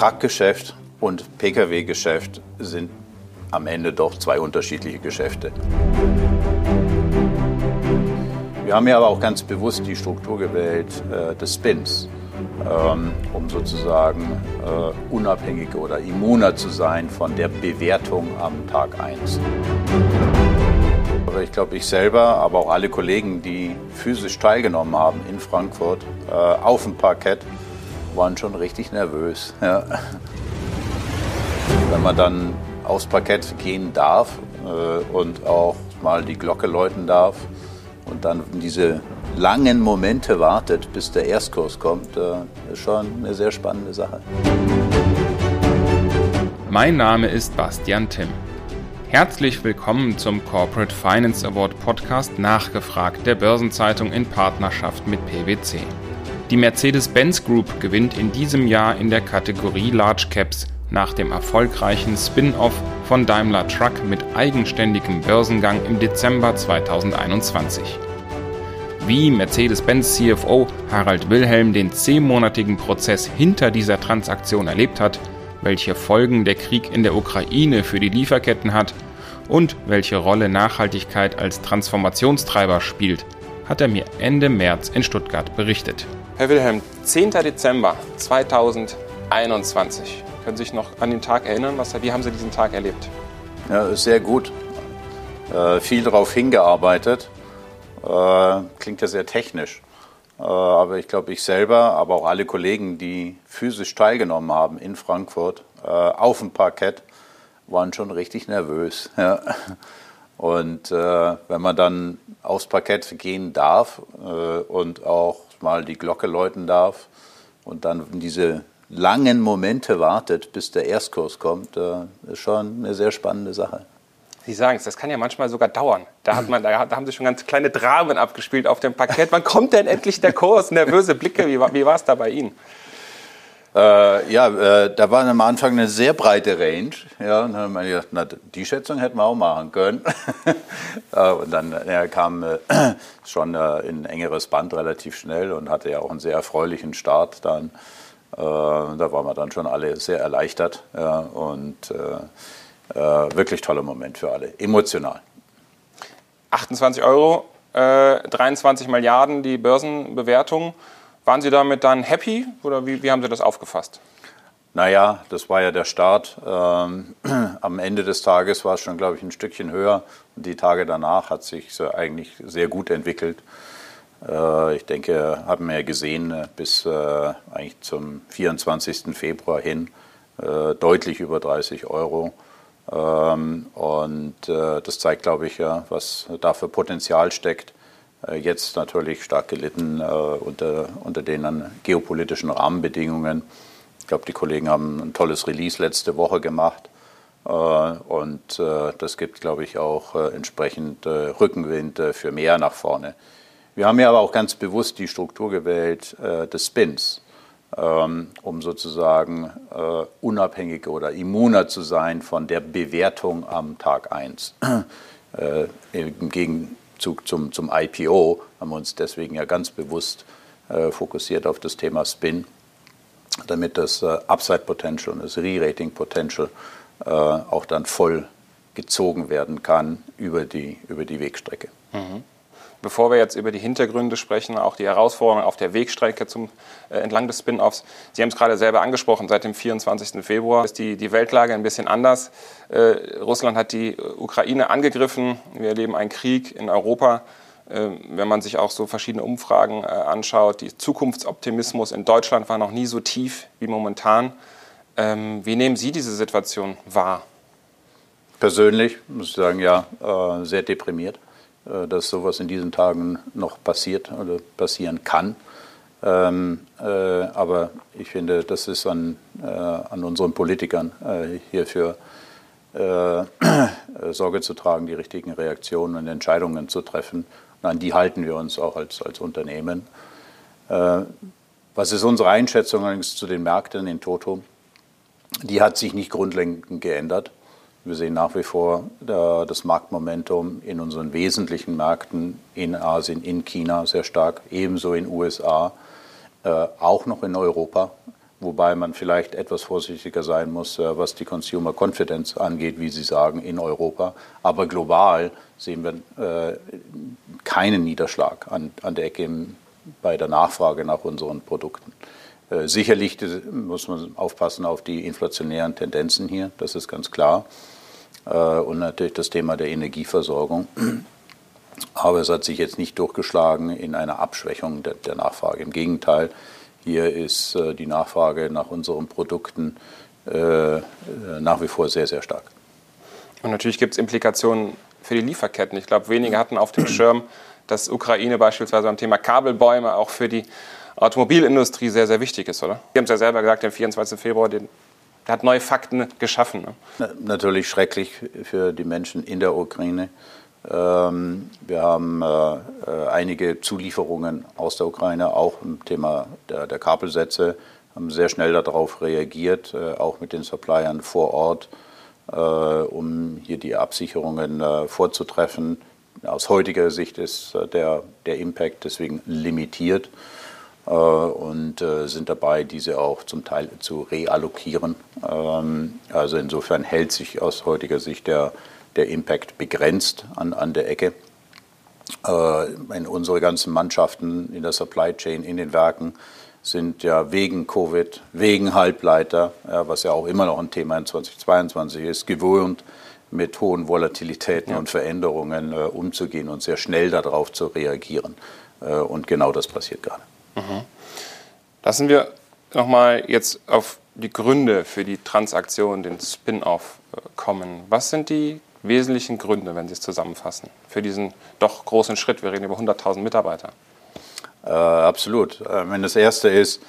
Truckgeschäft und Pkw-Geschäft sind am Ende doch zwei unterschiedliche Geschäfte. Wir haben ja aber auch ganz bewusst die Struktur gewählt äh, des Spins, ähm, um sozusagen äh, unabhängiger oder immuner zu sein von der Bewertung am Tag 1. Aber ich glaube, ich selber, aber auch alle Kollegen, die physisch teilgenommen haben in Frankfurt äh, auf dem Parkett, waren schon richtig nervös. Ja. Wenn man dann aufs Parkett gehen darf äh, und auch mal die Glocke läuten darf und dann diese langen Momente wartet, bis der Erstkurs kommt, äh, ist schon eine sehr spannende Sache. Mein Name ist Bastian Timm. Herzlich willkommen zum Corporate Finance Award Podcast Nachgefragt der Börsenzeitung in Partnerschaft mit PwC. Die Mercedes-Benz Group gewinnt in diesem Jahr in der Kategorie Large Caps nach dem erfolgreichen Spin-off von Daimler Truck mit eigenständigem Börsengang im Dezember 2021. Wie Mercedes-Benz CFO Harald Wilhelm den zehnmonatigen Prozess hinter dieser Transaktion erlebt hat, welche Folgen der Krieg in der Ukraine für die Lieferketten hat und welche Rolle Nachhaltigkeit als Transformationstreiber spielt, hat er mir Ende März in Stuttgart berichtet. Herr Wilhelm, 10. Dezember 2021. Können Sie sich noch an den Tag erinnern? Was, wie haben Sie diesen Tag erlebt? Ja, sehr gut. Äh, viel darauf hingearbeitet. Äh, klingt ja sehr technisch. Äh, aber ich glaube, ich selber, aber auch alle Kollegen, die physisch teilgenommen haben in Frankfurt äh, auf dem Parkett, waren schon richtig nervös. Ja. Und äh, wenn man dann aufs Parkett gehen darf äh, und auch mal die Glocke läuten darf und dann diese langen Momente wartet, bis der Erstkurs kommt, äh, ist schon eine sehr spannende Sache. Sie sagen es, das kann ja manchmal sogar dauern. Da, hat man, da haben Sie schon ganz kleine Dramen abgespielt auf dem Parkett. Wann kommt denn endlich der Kurs? Nervöse Blicke, wie, wie war es da bei Ihnen? Äh, ja, äh, da war am Anfang eine sehr breite Range. Ja, und dann haben wir gedacht, na, die Schätzung hätten wir auch machen können. äh, und dann ja, kam äh, schon äh, in ein engeres Band relativ schnell und hatte ja auch einen sehr erfreulichen Start dann. Äh, da waren wir dann schon alle sehr erleichtert. Ja, und äh, wirklich toller Moment für alle, emotional. 28 Euro, 23 Milliarden die Börsenbewertung. Waren Sie damit dann happy oder wie, wie haben Sie das aufgefasst? Naja, das war ja der Start. Ähm, am Ende des Tages war es schon, glaube ich, ein Stückchen höher. Und die Tage danach hat sich so eigentlich sehr gut entwickelt. Äh, ich denke, haben wir ja gesehen, äh, bis äh, eigentlich zum 24. Februar hin äh, deutlich über 30 Euro. Ähm, und äh, das zeigt, glaube ich, ja, was da für Potenzial steckt. Äh, jetzt natürlich stark gelitten äh, unter, unter den geopolitischen Rahmenbedingungen. Ich glaube, die Kollegen haben ein tolles Release letzte Woche gemacht. Äh, und das gibt, glaube ich, auch entsprechend Rückenwind für mehr nach vorne. Wir haben ja aber auch ganz bewusst die Struktur gewählt des Spins, ähm, um sozusagen unabhängiger oder immuner zu sein von der Bewertung am Tag 1. Im Gegenteil Zug zum, zum IPO haben wir uns deswegen ja ganz bewusst äh, fokussiert auf das Thema Spin, damit das äh, Upside Potential und das Re-Rating Potential äh, auch dann voll gezogen werden kann über die, über die Wegstrecke. Mhm. Bevor wir jetzt über die Hintergründe sprechen, auch die Herausforderungen auf der Wegstrecke zum, äh, entlang des Spin-offs. Sie haben es gerade selber angesprochen, seit dem 24. Februar ist die, die Weltlage ein bisschen anders. Äh, Russland hat die Ukraine angegriffen. Wir erleben einen Krieg in Europa. Äh, wenn man sich auch so verschiedene Umfragen äh, anschaut, die Zukunftsoptimismus in Deutschland war noch nie so tief wie momentan. Ähm, wie nehmen Sie diese Situation wahr? Persönlich muss ich sagen, ja, äh, sehr deprimiert. Äh, dass sowas in diesen Tagen noch passiert oder passieren kann. Ähm, äh, aber ich finde, das ist an, äh, an unseren Politikern äh, hierfür äh, Sorge zu tragen, die richtigen Reaktionen und Entscheidungen zu treffen. Und an die halten wir uns auch als, als Unternehmen. Äh, was ist unsere Einschätzung allerdings zu den Märkten in Toto? Die hat sich nicht grundlegend geändert. Wir sehen nach wie vor das Marktmomentum in unseren wesentlichen Märkten in Asien, in China sehr stark, ebenso in den USA, äh, auch noch in Europa. wobei man vielleicht etwas vorsichtiger sein muss, äh, was die Consumer Confidence angeht, wie Sie sagen, in Europa. Aber global sehen wir äh, keinen Niederschlag an, der Ecke bei der Nachfrage nach unseren Produkten. Äh, sicherlich muss man aufpassen auf die inflationären Tendenzen hier, das ist ganz klar. Äh, und natürlich das Thema der Energieversorgung. Aber es hat sich jetzt nicht durchgeschlagen in einer Abschwächung der, Nachfrage. Im Gegenteil, hier ist äh, die Nachfrage nach unseren Produkten nach wie vor sehr, sehr stark. Und natürlich gibt es Implikationen für die Lieferketten. Ich glaube, wenige hatten auf dem Schirm, dass Ukraine beispielsweise beim Thema Kabelbäume auch für die Automobilindustrie sehr, sehr wichtig ist, oder? Sie haben es ja selber gesagt, am 24. Februar, den, der hat neue Fakten geschaffen. Ne? Natürlich schrecklich für die Menschen in der Ukraine. Ähm, wir haben äh, äh, einige Zulieferungen aus der Ukraine, auch im Thema der, der Kabelsätze, haben sehr schnell darauf reagiert, äh, auch mit den Suppliern vor Ort, um hier die Absicherungen vorzutreffen. Aus heutiger Sicht ist der, der Impact deswegen limitiert und sind dabei, diese auch zum Teil zu reallokieren. Ähm, also insofern hält sich aus heutiger Sicht der der Impact begrenzt an, an der Ecke. Äh, in unsere ganzen Mannschaften in der Supply Chain, in den Werken sind ja wegen Covid, wegen Halbleiter, ja, was ja auch immer noch ein Thema in 2022 ist, gewöhnt, mit hohen Volatilitäten ja. und Veränderungen äh, umzugehen und sehr schnell darauf zu reagieren. Äh, und genau das passiert gerade. Mhm. Lassen wir nochmal jetzt auf die Gründe für die Transaktion, den Spin-off äh, kommen. Was sind die wesentlichen Gründe, wenn Sie es zusammenfassen, für diesen doch großen Schritt? Wir reden über 100.000 Mitarbeiter. Äh, absolut. Äh, das erste ist,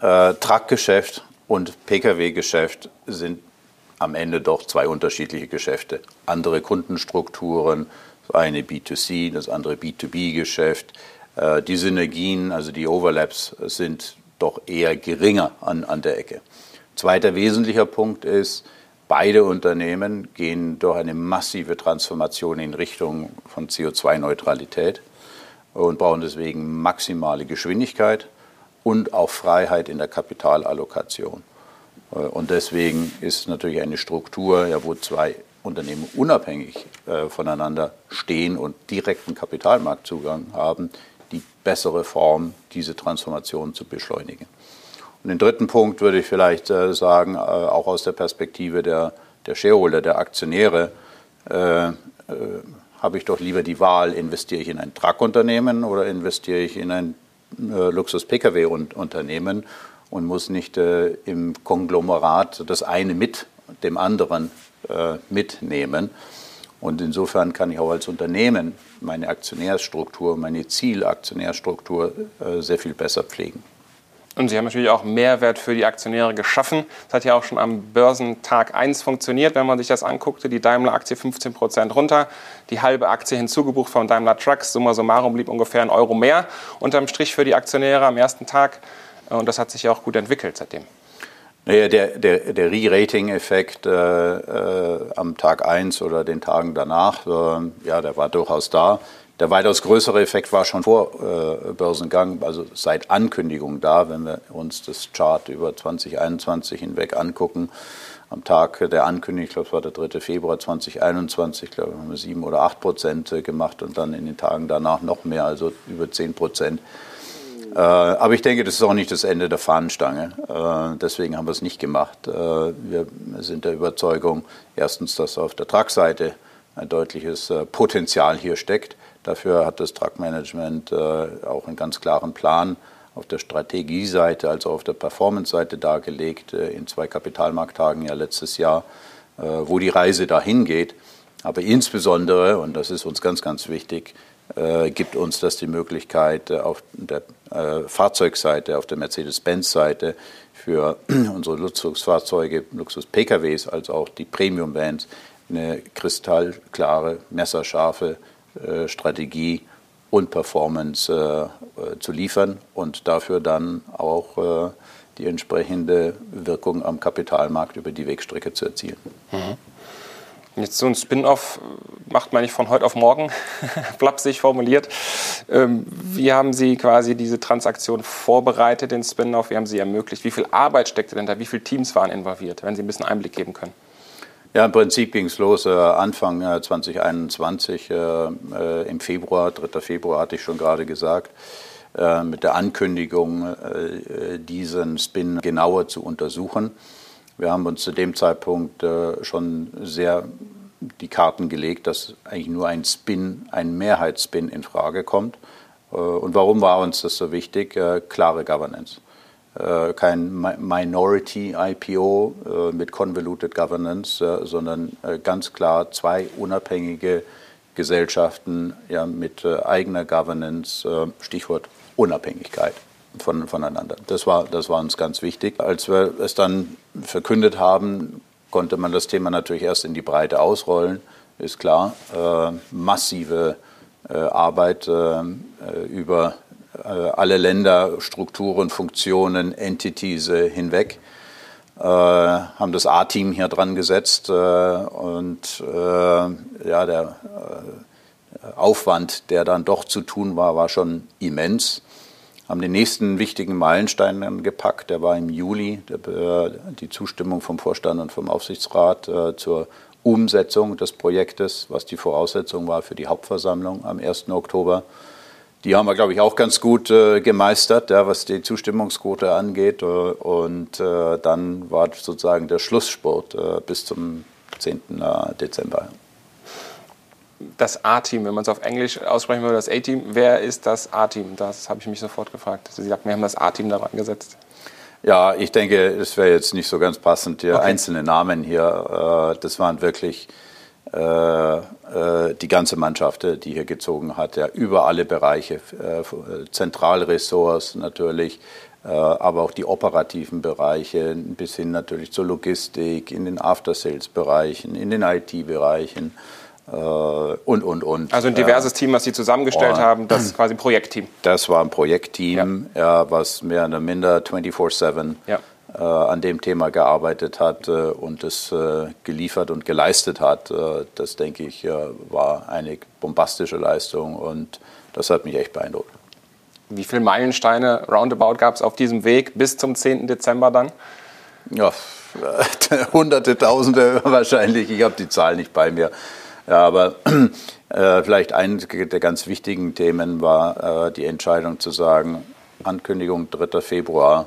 äh, Truckgeschäft und Pkw-Geschäft sind am Ende doch zwei unterschiedliche Geschäfte. Andere Kundenstrukturen, das eine B2C, das andere B2B-Geschäft. Äh, die Synergien, also die Overlaps, sind doch eher geringer an, an der Ecke. Zweiter wesentlicher Punkt ist, Beide Unternehmen gehen durch eine massive Transformation in Richtung von CO2-Neutralität und brauchen deswegen maximale Geschwindigkeit und auch Freiheit in der Kapitalallokation. Und deswegen ist natürlich eine Struktur, ja, wo zwei Unternehmen unabhängig äh, voneinander stehen und direkten Kapitalmarktzugang haben, die bessere Form, diese Transformation zu beschleunigen. Und den dritten Punkt würde ich vielleicht äh, sagen, äh, auch aus der Perspektive der, der Shareholder, der Aktionäre, äh, äh, habe ich doch lieber die Wahl, investiere ich in ein Truckunternehmen oder investiere ich in ein äh, Luxus-Pkw-Unternehmen und muss nicht äh, im Konglomerat das eine mit dem anderen mitnehmen. Und insofern kann ich auch als Unternehmen meine Aktionärsstruktur, meine Zielaktionärstruktur sehr viel besser pflegen. Und Sie haben natürlich auch Mehrwert für die Aktionäre geschaffen. Das hat ja auch schon am Börsentag 1 funktioniert, wenn man sich das anguckte. Die Daimler-Aktie 15 Prozent runter, die halbe Aktie hinzugebucht von Daimler Trucks. Summa summarum blieb ungefähr ein Euro mehr unterm Strich für die Aktionäre am ersten Tag. Und das hat sich ja auch gut entwickelt seitdem. Naja, der, der, der Re-Rating-Effekt äh, äh, am Tag 1 oder den Tagen danach, äh, ja, der war durchaus da. Der weitaus größere Effekt war schon vor äh, Börsengang, also seit Ankündigung da, wenn wir uns das Chart über 2021 hinweg angucken. Am Tag der Ankündigung, ich glaube, es war der 3. Februar 2021, glaube ich, haben wir sieben oder acht Prozent äh, gemacht und dann in den Tagen danach noch mehr, also über zehn Prozent. Äh, aber ich denke, das ist auch nicht das Ende der Fahnenstange. Äh, deswegen haben wir es nicht gemacht. Äh, wir sind der Überzeugung, erstens, dass auf der Tragseite ein deutliches Potenzial hier steckt. Dafür hat das Truckmanagement auch einen ganz klaren Plan auf der Strategieseite als auch auf der Performance-Seite dargelegt, in zwei Kapitalmarkttagen ja letztes Jahr, wo die Reise dahin geht. Aber insbesondere, und das ist uns ganz, ganz wichtig, gibt uns das die Möglichkeit, auf der Fahrzeugseite, auf der Mercedes-Benz-Seite für unsere Luxusfahrzeuge, Luxus-PKWs, als auch die Premium-Vans eine kristallklare, messerscharfe äh, Strategie und Performance äh, äh, zu liefern und dafür dann auch die entsprechende Wirkung am Kapitalmarkt über die Wegstrecke zu erzielen. Mhm. Jetzt so ein Spin-off macht man nicht von heute auf morgen, flapsig formuliert. Ähm, wie haben Sie quasi diese Transaktion vorbereitet, den Spin-off? Wie haben Sie ermöglicht? Wie viel Arbeit steckte denn da? Wie viele Teams waren involviert? Wenn Sie ein bisschen Einblick geben können. Ja, im Prinzip ging es los äh, Anfang äh, 2021, äh, äh, im Februar, 3. Februar hatte ich schon gerade gesagt, äh, mit der Ankündigung, äh, diesen Spin genauer zu untersuchen. Wir haben uns zu dem Zeitpunkt schon sehr die Karten gelegt, dass eigentlich nur ein Spin, ein Mehrheitsspin in Frage kommt. Und warum war uns das so wichtig? Klare Governance. Äh, kein Minority IPO äh, mit Convoluted Governance, äh, sondern ganz klar zwei unabhängige Gesellschaften mit eigener Governance, Stichwort Unabhängigkeit von, voneinander. Das war, das war uns ganz wichtig. Als wir es dann verkündet haben, konnte man das Thema natürlich erst in die Breite ausrollen, ist klar. Äh, massive äh, Arbeit äh, über äh, alle Länder, Strukturen, Funktionen, Entities äh, hinweg. Äh, haben das A-Team hier dran gesetzt und ja, der Aufwand, der dann doch zu tun war, war schon immens. Haben den nächsten wichtigen Meilenstein dann gepackt, der war im Juli, der, die Zustimmung vom Vorstand und vom Aufsichtsrat zur Umsetzung des Projektes, was die Voraussetzung war für die Hauptversammlung am 1. Oktober. Die haben wir, glaube ich, auch ganz gut äh, gemeistert, ja, was die Zustimmungsquote angeht. Äh, und äh, dann war sozusagen der Schlusssport äh, bis zum 10. Äh, Dezember. Das A-Team, wenn man es auf Englisch aussprechen würde, das A-Team, wer ist das A-Team? Das habe ich mich sofort gefragt. Sie sagten, wir haben das A-Team daran gesetzt. Ja, ich denke, es wäre jetzt nicht so ganz passend, hier okay. einzelne Namen hier. Äh, das waren wirklich äh, äh, die ganze Mannschaft, die hier gezogen hat, ja, über alle Bereiche, Zentralressorts natürlich, aber auch die operativen Bereiche bis hin natürlich zur Logistik, in den After-Sales-Bereichen, in den IT-Bereichen und, und, und. Also ein diverses Team, was Sie zusammengestellt haben, das ist quasi ein Projektteam. Das war ein Projektteam, ja. ja was mehr oder minder 24-7 ja äh, an dem Thema gearbeitet hat äh, und es äh, geliefert und geleistet hat. das, denke ich, war eine bombastische Leistung und das hat mich echt beeindruckt. Wie viele Meilensteine roundabout gab es auf diesem Weg bis zum 10. Dezember dann? Ja, hunderte, tausende wahrscheinlich. Ich habe die Zahl nicht bei mir. Ja, aber äh, vielleicht eine der ganz wichtigen Themen war äh, die Entscheidung zu sagen, Ankündigung 3. Februar,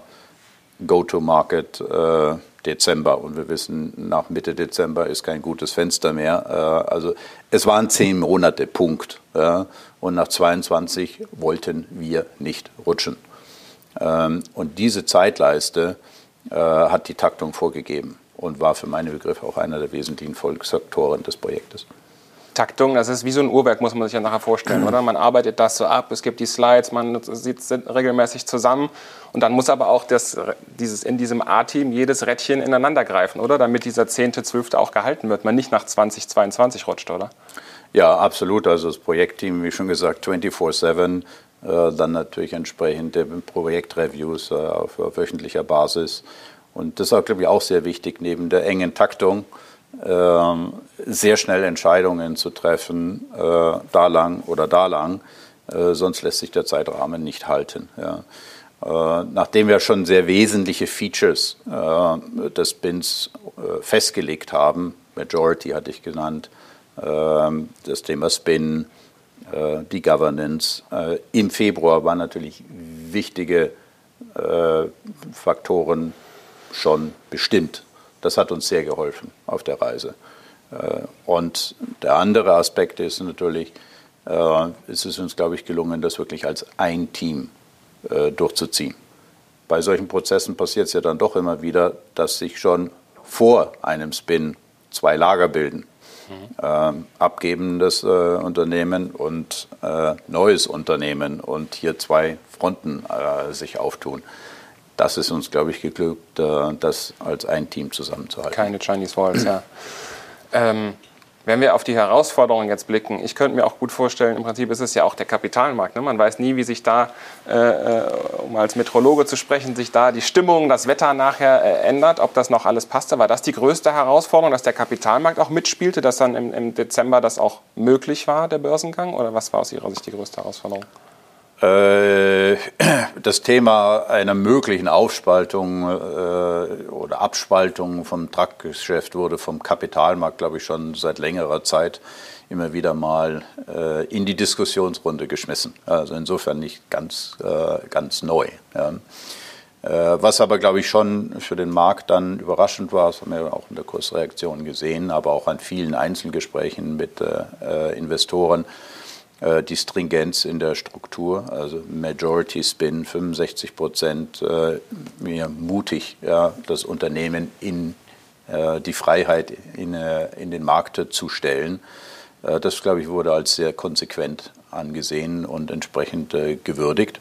Go-to-Market äh, Dezember. Und wir wissen, nach Mitte Dezember ist kein gutes Fenster mehr. Äh, also es waren zehn Monate, Punkt. Ja, und nach 22 wollten wir nicht rutschen. Ähm, und diese Zeitleiste äh, hat die Taktung vorgegeben und war für meine Begriffe auch einer der wesentlichen Volksfaktoren des Projektes. Taktung, das ist wie so ein Uhrwerk, muss man sich ja nachher vorstellen, oder? Man arbeitet das so ab, es gibt die Slides, man sitzt regelmäßig zusammen und dann muss aber auch das, dieses, in diesem A-Team jedes Rädchen ineinander greifen, oder? Damit dieser 10., 12. auch gehalten wird, man nicht nach 2022 rutscht, oder? Ja, absolut. Also das Projektteam, wie schon gesagt, 24-7, äh, dann natürlich entsprechende Projektreviews äh, auf, wöchentlicher Basis. Und das ist, glaube ich, auch sehr wichtig, neben der engen Taktung sehr schnell Entscheidungen zu treffen, äh, da lang oder da lang, äh, sonst lässt sich der Zeitrahmen nicht halten. Ja. Äh, nachdem wir schon sehr wesentliche Features des BINs festgelegt haben, Majority hatte ich genannt, ähm, das Thema Spin, die Governance. Im Februar waren natürlich wichtige Faktoren schon bestimmt das hat uns sehr geholfen auf der Reise. Äh, und der andere Aspekt ist natürlich, äh, es ist uns, glaube ich, gelungen, das wirklich als ein Team äh, durchzuziehen. Bei solchen Prozessen passiert es ja dann doch immer wieder, dass sich schon vor einem Spin zwei Lager bilden. Mhm. abgebendes Unternehmen und neues Unternehmen und hier zwei Fronten sich auftun das ist uns, glaube ich, geglückt, äh, das als ein Team zusammenzuhalten. Keine Chinese Walls, ja. Ähm, Wenn wir auf die Herausforderungen jetzt blicken, ich könnte mir auch gut vorstellen, im Prinzip ist es ja auch der Kapitalmarkt. Ne? Man weiß nie, wie sich da, äh, äh, um als Meteorologe zu sprechen, sich da die Stimmung, das Wetter nachher äh, ändert, ob das noch alles passte. War das die größte Herausforderung, dass der Kapitalmarkt auch mitspielte, dass dann im, im Dezember das auch möglich war, der Börsengang? Oder was war aus Ihrer Sicht die größte Herausforderung? Äh, das Thema einer möglichen Aufspaltung äh, oder Abspaltung vom Truckgeschäft wurde vom Kapitalmarkt, glaube ich, schon seit längerer Zeit immer wieder mal äh, in die Diskussionsrunde geschmissen. Also insofern nicht ganz, ganz neu. Was aber, glaube ich, schon für den Markt dann überraschend war, das haben wir auch in der Kursreaktion gesehen, aber auch an vielen Einzelgesprächen mit Investoren, die Stringenz in der Struktur, also Majority Spin, 65 Prozent, äh, mir mutig, ja, das Unternehmen in äh, die Freiheit in, äh, in den Markt zu stellen. Äh, das, glaube ich, wurde als sehr konsequent angesehen und entsprechend äh, gewürdigt.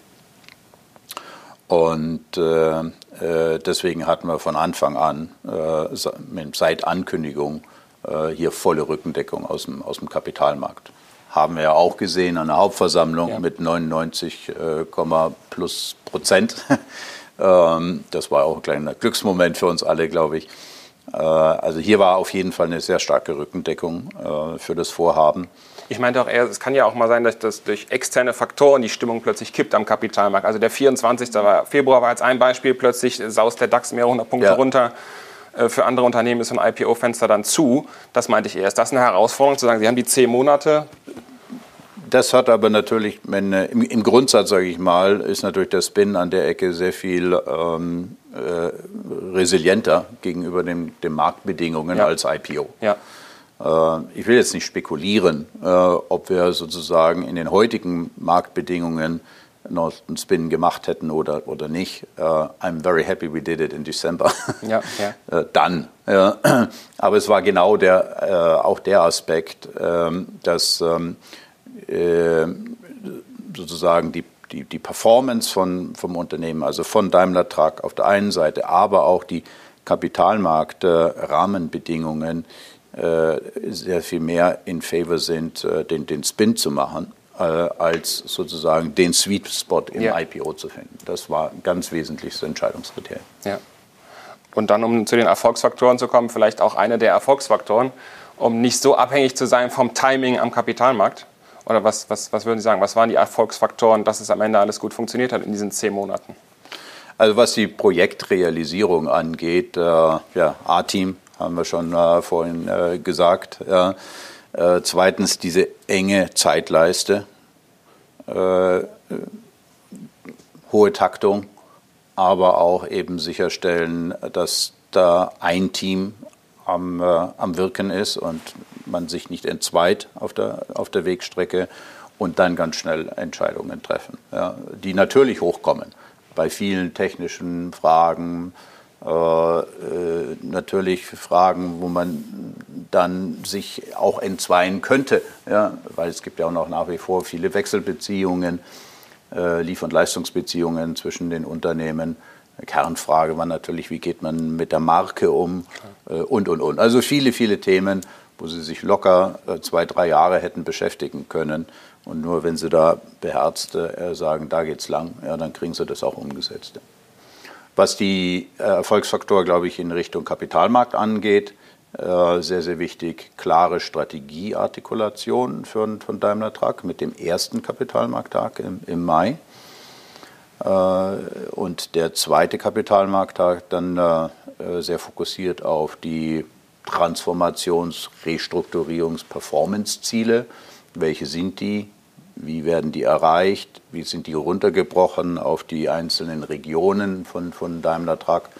Und deswegen hatten wir von Anfang an, seit Ankündigung, hier volle Rückendeckung aus dem, aus dem Kapitalmarkt haben wir ja auch gesehen an der Hauptversammlung ja. mit 99, äh, plus Prozent. ähm, das war auch ein kleiner Glücksmoment für uns alle, glaube ich. Äh, also hier war auf jeden Fall eine sehr starke Rückendeckung äh, für das Vorhaben. Ich meinte auch eher, es kann ja auch mal sein, dass das durch externe Faktoren die Stimmung plötzlich kippt am Kapitalmarkt. Also der 24. Februar war jetzt ein Beispiel, plötzlich saust der DAX mehrere hundert Punkte ja. runter. Äh, für andere Unternehmen ist so ein IPO-Fenster dann zu. Das meinte ich eher. Ist das eine Herausforderung, zu sagen, Sie haben die zehn Monate? Das hat aber natürlich, wenn, äh, im, im, Grundsatz, sage ich mal, ist natürlich der Spin an der Ecke sehr viel ähm, äh, resilienter gegenüber dem, den Marktbedingungen ja. als IPO. Ja. Äh, ich will jetzt nicht spekulieren, äh, ob wir sozusagen in den heutigen Marktbedingungen noch einen Spin gemacht hätten oder, oder nicht. Uh, I'm very happy we did it in December. Ja, ja. uh, dann. Aber es war genau der, uh, auch der Aspekt, ähm, dass ähm, sozusagen die, die, die Performance von, vom Unternehmen, also von Daimler Truck auf der einen Seite, aber auch die Kapitalmarkt-Rahmenbedingungen sehr viel mehr in favor sind, den, den Spin zu machen äh, als sozusagen den Sweet Spot im ja. IPO zu finden. Das war ein ganz wesentliches Entscheidungskriterium. Ja. Und dann, um zu den Erfolgsfaktoren zu kommen, vielleicht auch einer der Erfolgsfaktoren, um nicht so abhängig zu sein vom Timing am Kapitalmarkt. Oder was, was, was würden Sie sagen, was waren die Erfolgsfaktoren, dass es am Ende alles gut funktioniert hat in diesen zehn Monaten? Also was die Projektrealisierung angeht, äh, ja, A-Team haben wir schon äh, vorhin äh, gesagt. Äh, zweitens diese enge Zeitleiste, äh, hohe Taktung, aber auch eben sicherstellen, dass da ein Team am, äh, am Wirken ist und man sich nicht entzweit auf der, auf der Wegstrecke und dann ganz schnell Entscheidungen treffen, ja, die natürlich hochkommen. Bei vielen technischen Fragen, äh, äh, natürlich Fragen, wo man dann sich auch entzweien könnte, ja, weil es gibt ja auch noch nach wie vor viele Wechselbeziehungen, äh, Liefer- und Leistungsbeziehungen zwischen den Unternehmen. Kernfrage war natürlich, wie geht man mit der Marke um äh, und, und, und. Also viele, viele Themen, wo Sie sich locker äh, zwei, drei Jahre hätten beschäftigen können. Und nur wenn Sie da beherzt äh, sagen, da geht's lang, ja, dann kriegen Sie das auch umgesetzt. Was die äh, Erfolgsfaktor, glaube ich, in Richtung Kapitalmarkt angeht, sehr, sehr wichtig, klare Strategieartikulation für, von Daimler Truck mit dem ersten Kapitalmarkttag im, im Mai. Äh, und der zweite Kapitalmarkttag dann sehr fokussiert auf die Transformations-, Restrukturierungs-, Performance-Ziele. Welche sind die? wie werden die erreicht, wie sind die runtergebrochen auf die einzelnen Regionen von, von Daimler Truck.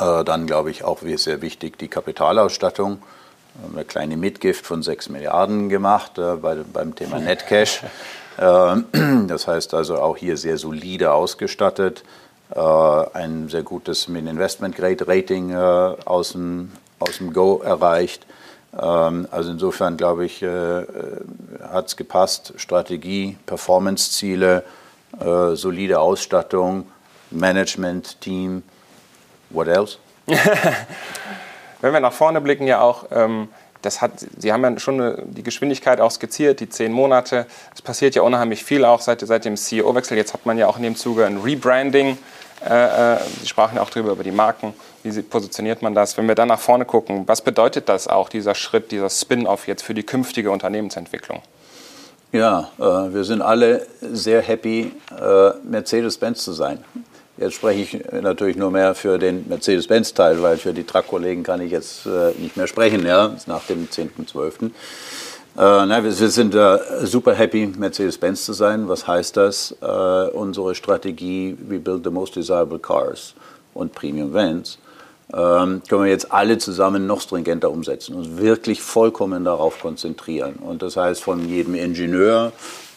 Äh, dann glaube ich auch sehr wichtig die Kapitalausstattung. Wir haben eine kleine Mitgift von 6 Milliarden gemacht äh, bei, beim Thema Netcash. Äh, das heißt also auch hier sehr solide ausgestattet, ein sehr gutes Min-Investment-Grade-Rating aus, dem, aus dem Go erreicht. Ähm, also insofern glaube ich, hat es gepasst. Strategie, Performance-Ziele, solide Ausstattung, Management-Team. What else? Wenn wir nach vorne blicken, ja auch ähm, das hat, Sie haben ja schon eine, die Geschwindigkeit auch skizziert, die zehn Monate. Es passiert ja unheimlich viel auch seit, seit dem CEO-Wechsel. Jetzt hat man ja auch in dem Zuge ein Rebranding. Äh, äh, Sie sprachen ja auch darüber, über die Marken. Wie positioniert man das? Wenn wir dann nach vorne gucken, was bedeutet das auch, dieser Schritt, dieser Spin-off jetzt für die künftige Unternehmensentwicklung? Ja, äh, wir sind alle sehr happy, äh, Mercedes-Benz zu sein. Jetzt spreche ich natürlich nur mehr für den Mercedes-Benz-Teil, weil für die Truck-Kollegen kann ich jetzt äh, nicht mehr sprechen, ja, nach dem 10.12. Äh, na, wir, wir, sind äh, super happy, Mercedes-Benz zu sein. Was heißt das? Äh, unsere Strategie, we build the most desirable cars und Premium Vans, ähm, können wir jetzt alle zusammen noch stringenter umsetzen und wirklich vollkommen darauf konzentrieren. Und das heißt, von jedem Ingenieur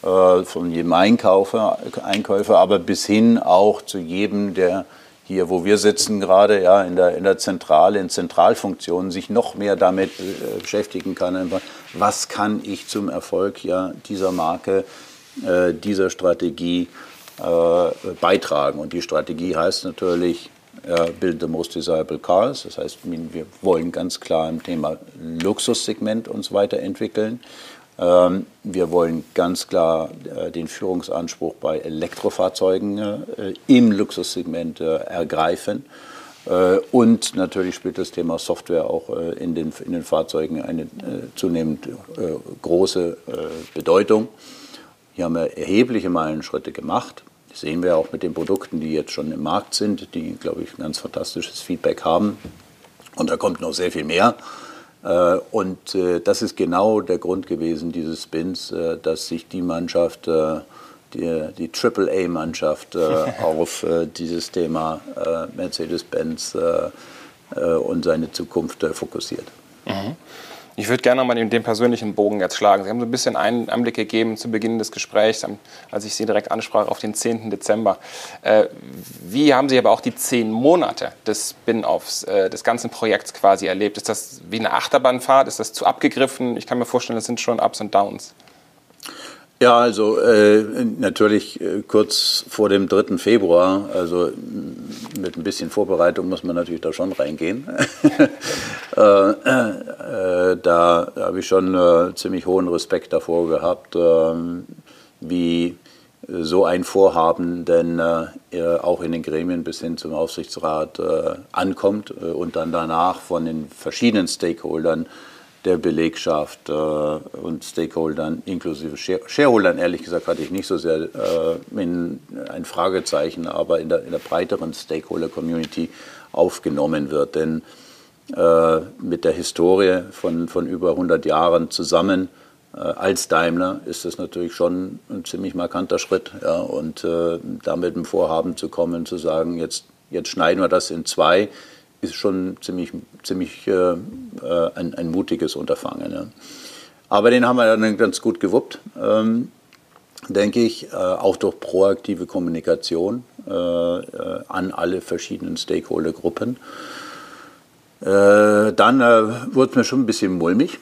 äh, von jedem Einkaufer, Einkäufer, aber bis hin auch zu jedem, der hier, wo wir sitzen gerade, ja, in der, in der Zentrale, in Zentralfunktionen, sich noch mehr damit äh, beschäftigen kann. Was kann ich zum Erfolg ja, dieser Marke, äh, dieser Strategie äh, beitragen? Und die Strategie heißt natürlich, Build the most desirable cars. Das heißt, wir wollen ganz klar im Thema Luxussegment uns weiterentwickeln. Ähm, wir wollen ganz klar äh, den Führungsanspruch bei Elektrofahrzeugen äh, im Luxussegment äh, ergreifen. Und natürlich spielt das Thema Software auch in den, in den Fahrzeugen eine zunehmend große Bedeutung. Hier haben wir erhebliche Meilenschritte gemacht. Das sehen wir auch mit den Produkten, die jetzt schon im Markt sind, die, glaube ich, ein ganz fantastisches Feedback haben. Und da kommt noch sehr viel mehr. Äh, und äh, das ist genau der Grund gewesen dieses Spins, äh, dass sich die Mannschaft, die, die AAA-Mannschaft auf dieses Thema Mercedes-Benz und seine Zukunft fokussiert. Mhm. Ich würde gerne nochmal den, den persönlichen Bogen jetzt schlagen. Sie haben so ein bisschen einen Einblick gegeben zu Beginn des Gesprächs, als ich Sie direkt ansprach, auf den 10. Dezember. Äh, wie haben Sie aber auch die zehn Monate des Spin-offs, äh, des ganzen Projekts quasi erlebt? Ist das wie eine Achterbahnfahrt? Ist das zu abgegriffen? Ich kann mir vorstellen, das sind schon Ups und Downs. Ja, also äh, natürlich äh, kurz vor dem 3. Februar, also mit ein bisschen Vorbereitung muss man natürlich da schon reingehen. äh, äh, da habe ich schon äh, ziemlich hohen Respekt davor gehabt, ähm, wie so ein Vorhaben denn äh, auch in den Gremien bis hin zum Aufsichtsrat ankommt und dann danach von den verschiedenen Stakeholdern der Belegschaft äh, und Stakeholdern, inklusive Shareholdern, ehrlich gesagt, hatte ich nicht so sehr äh, in, ein Fragezeichen, aber in der, in der breiteren Stakeholder-Community aufgenommen wird. Denn äh, mit der Historie von, von über 100 Jahren zusammen äh, als Daimler ist das natürlich schon ein ziemlich markanter Schritt. Ja, und äh, damit im Vorhaben zu kommen, zu sagen, jetzt, jetzt schneiden wir das in zwei, ist schon ziemlich, ziemlich äh, äh, ein, ein, mutiges Unterfangen. Ja. Aber den haben wir dann ganz gut gewuppt, ähm, denke ich, äh, auch durch proaktive Kommunikation äh, äh an alle verschiedenen Stakeholder-Gruppen. Äh, dann wurde es mir schon ein bisschen mulmig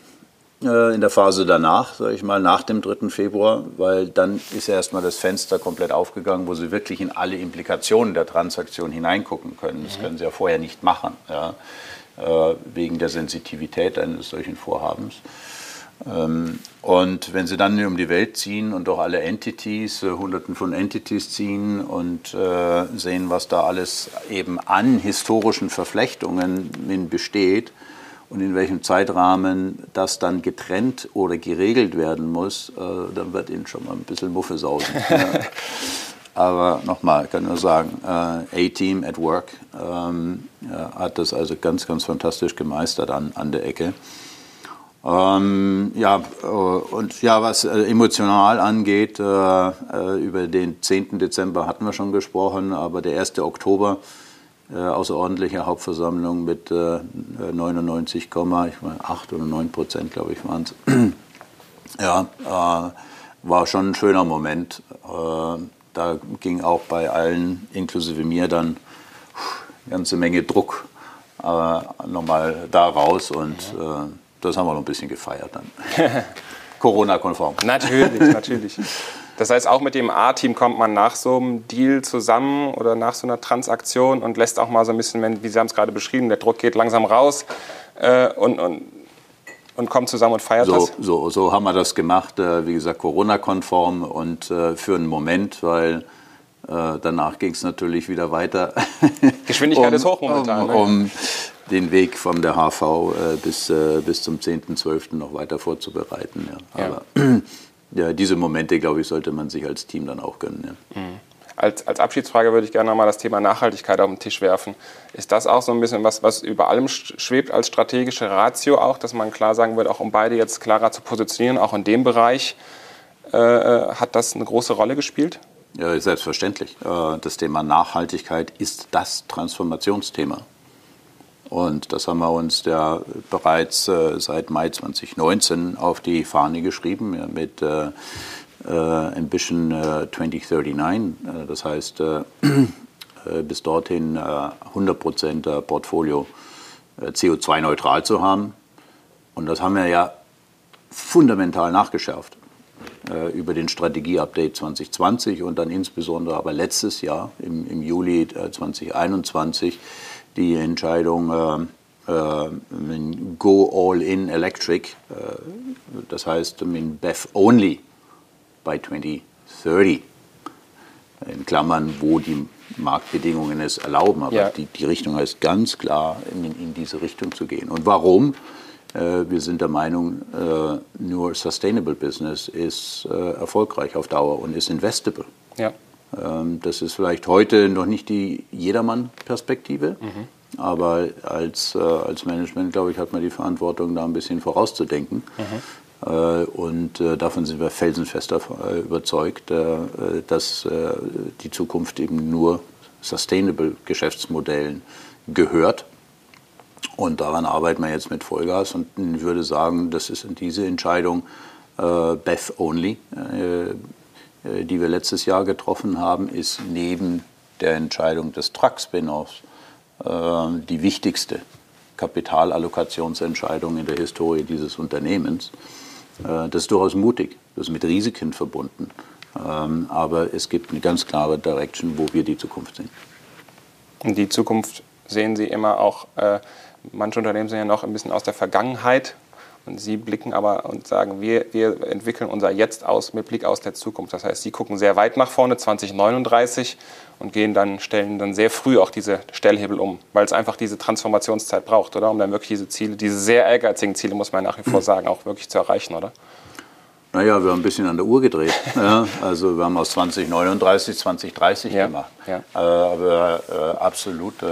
in der Phase danach, sage ich mal, nach dem 3. Februar, weil dann ist ja erstmal das Fenster komplett aufgegangen, wo Sie wirklich in alle Implikationen der Transaktion hineingucken können. Das mhm. können Sie ja vorher nicht machen, ja, äh, wegen der Sensitivität eines solchen Vorhabens. Ähm, und wenn Sie dann um die Welt ziehen und durch alle Entities, äh, Hunderten von Entities ziehen und sehen, was da alles eben an historischen Verflechtungen besteht, und in welchem Zeitrahmen das dann getrennt oder geregelt werden muss, äh, dann wird Ihnen schon mal ein bisschen Muffe sausen. ja. Aber nochmal, ich kann nur sagen, äh, A-Team at Work ähm, ja, hat das also ganz, ganz fantastisch gemeistert an, an der Ecke. Ähm, ja, äh, und ja, was äh, emotional angeht, äh, äh, über den 10. Dezember hatten wir schon gesprochen, aber der 1. Oktober, äh, außerordentliche Hauptversammlung mit äh, 99, ich meine, 8 oder 9 Prozent, glaube ich, waren es. ja, äh, war schon ein schöner Moment. Äh, da ging auch bei allen, inklusive mir, dann eine ganze Menge Druck äh, nochmal da raus und äh, das haben wir noch ein bisschen gefeiert dann. Corona-konform. Natürlich, natürlich. Das heißt, auch mit dem A-Team kommt man nach so einem Deal zusammen oder nach so einer Transaktion und lässt auch mal so ein bisschen, wie Sie haben es gerade beschrieben, der Druck geht langsam raus äh, und, und und kommt zusammen und feiert so, das? So, so haben wir das gemacht, äh, wie gesagt, Corona-konform und äh, für einen Moment, weil äh, danach ging es natürlich wieder weiter. Geschwindigkeit um, ist hoch momentan. Um, um den Weg von der HV äh, bis, äh, bis zum 10.12. noch weiter vorzubereiten. Ja. Aber ja. diese Momente, glaube ich, sollte man sich als Team dann auch gönnen. Ja. Mhm. Als, als Abschiedsfrage würde ich gerne nochmal das Thema Nachhaltigkeit auf den Tisch werfen. Ist das auch so ein bisschen was, was über allem schwebt als strategische Ratio auch, dass man klar sagen würde, auch um beide jetzt klarer zu positionieren, auch in dem Bereich, äh, äh hat das eine große Rolle gespielt? Ja, selbstverständlich. Äh, das Thema Nachhaltigkeit ist das Transformationsthema. Und das haben wir uns ja bereits äh, seit Mai 2019 auf die Fahne geschrieben ja, mit äh, äh, Ambition 2039. Äh, das heißt, äh, bis dorthin 100 Prozent Portfolio CO2-neutral zu haben. Und das haben wir ja fundamental nachgeschärft über den Strategie-Update 2020 und dann insbesondere aber letztes Jahr im, im Juli 2021 die Entscheidung äh, äh, Go All In Electric, äh, das heißt BEF Only by 2030, in Klammern, wo die Marktbedingungen es erlauben. Aber ja. die, die Richtung heißt ganz klar, in, in diese Richtung zu gehen. Und warum? Äh, wir sind der Meinung, äh, nur Sustainable Business ist äh, erfolgreich auf Dauer und ist investable. Ja. Ähm, das ist vielleicht heute noch nicht die Jedermann-Perspektive, mhm. aber als, äh, als Management, glaube ich, hat man die Verantwortung, da ein bisschen vorauszudenken. Mhm. Äh, und äh, davon sind wir felsenfest überzeugt, dass die Zukunft eben nur Sustainable Geschäftsmodellen gehört. Und daran arbeiten wir jetzt mit Vollgas und ich würde sagen, das ist diese Entscheidung äh, BEF only. Äh, die wir letztes Jahr getroffen haben, ist neben der Entscheidung des Truck-Spin-Offs äh, die wichtigste Kapitalallokationsentscheidung in der Historie dieses Unternehmens. Äh, das ist durchaus mutig, das ist mit Risiken verbunden. Ähm, aber es gibt eine ganz klare Direction, wo wir die Zukunft sehen. Und die Zukunft sehen Sie immer auch, manche Unternehmen sind ja noch ein bisschen aus der Vergangenheit und Sie blicken aber und sagen, wir, wir entwickeln unser Jetzt aus mit Blick aus der Zukunft. Das heißt, Sie gucken sehr weit nach vorne, 2039, und gehen dann, stellen dann sehr früh auch diese Stellhebel um, weil es einfach diese Transformationszeit braucht, oder? Um dann wirklich diese Ziele, diese sehr ehrgeizigen Ziele, muss man nach wie vor sagen, auch wirklich zu erreichen, oder? Naja, wir haben ein bisschen an der Uhr gedreht. ja, also wir haben aus 2039 2030 ja, gemacht. Ja. Äh, aber äh, absolut äh,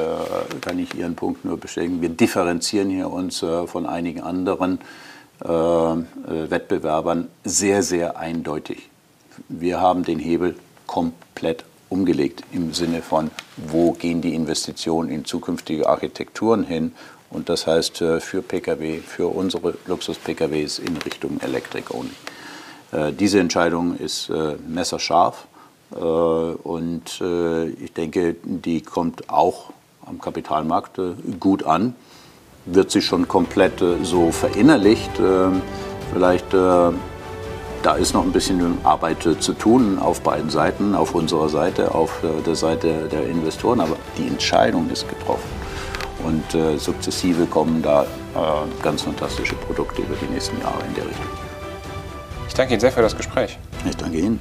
kann ich Ihren Punkt nur bestätigen. Wir differenzieren hier uns äh, von einigen anderen äh, äh, Wettbewerbern sehr, sehr eindeutig. Wir haben den Hebel komplett umgelegt im Sinne von, wo gehen die Investitionen in zukünftige Architekturen hin und das heißt für Pkw, für unsere Luxus-PKWs in Richtung Electric Only. Äh, diese Entscheidung ist äh, messerscharf äh, und ich denke, die kommt auch am Kapitalmarkt gut an. Wird sie schon komplett so verinnerlicht. Vielleicht da ist noch ein bisschen Arbeit zu tun auf beiden Seiten, auf unserer Seite, auf der Seite der Investoren, aber die Entscheidung ist getroffen. Und sukzessive kommen da ganz fantastische Produkte über die nächsten Jahre in der Richtung. Ich danke Ihnen sehr für das Gespräch. Ich danke Ihnen.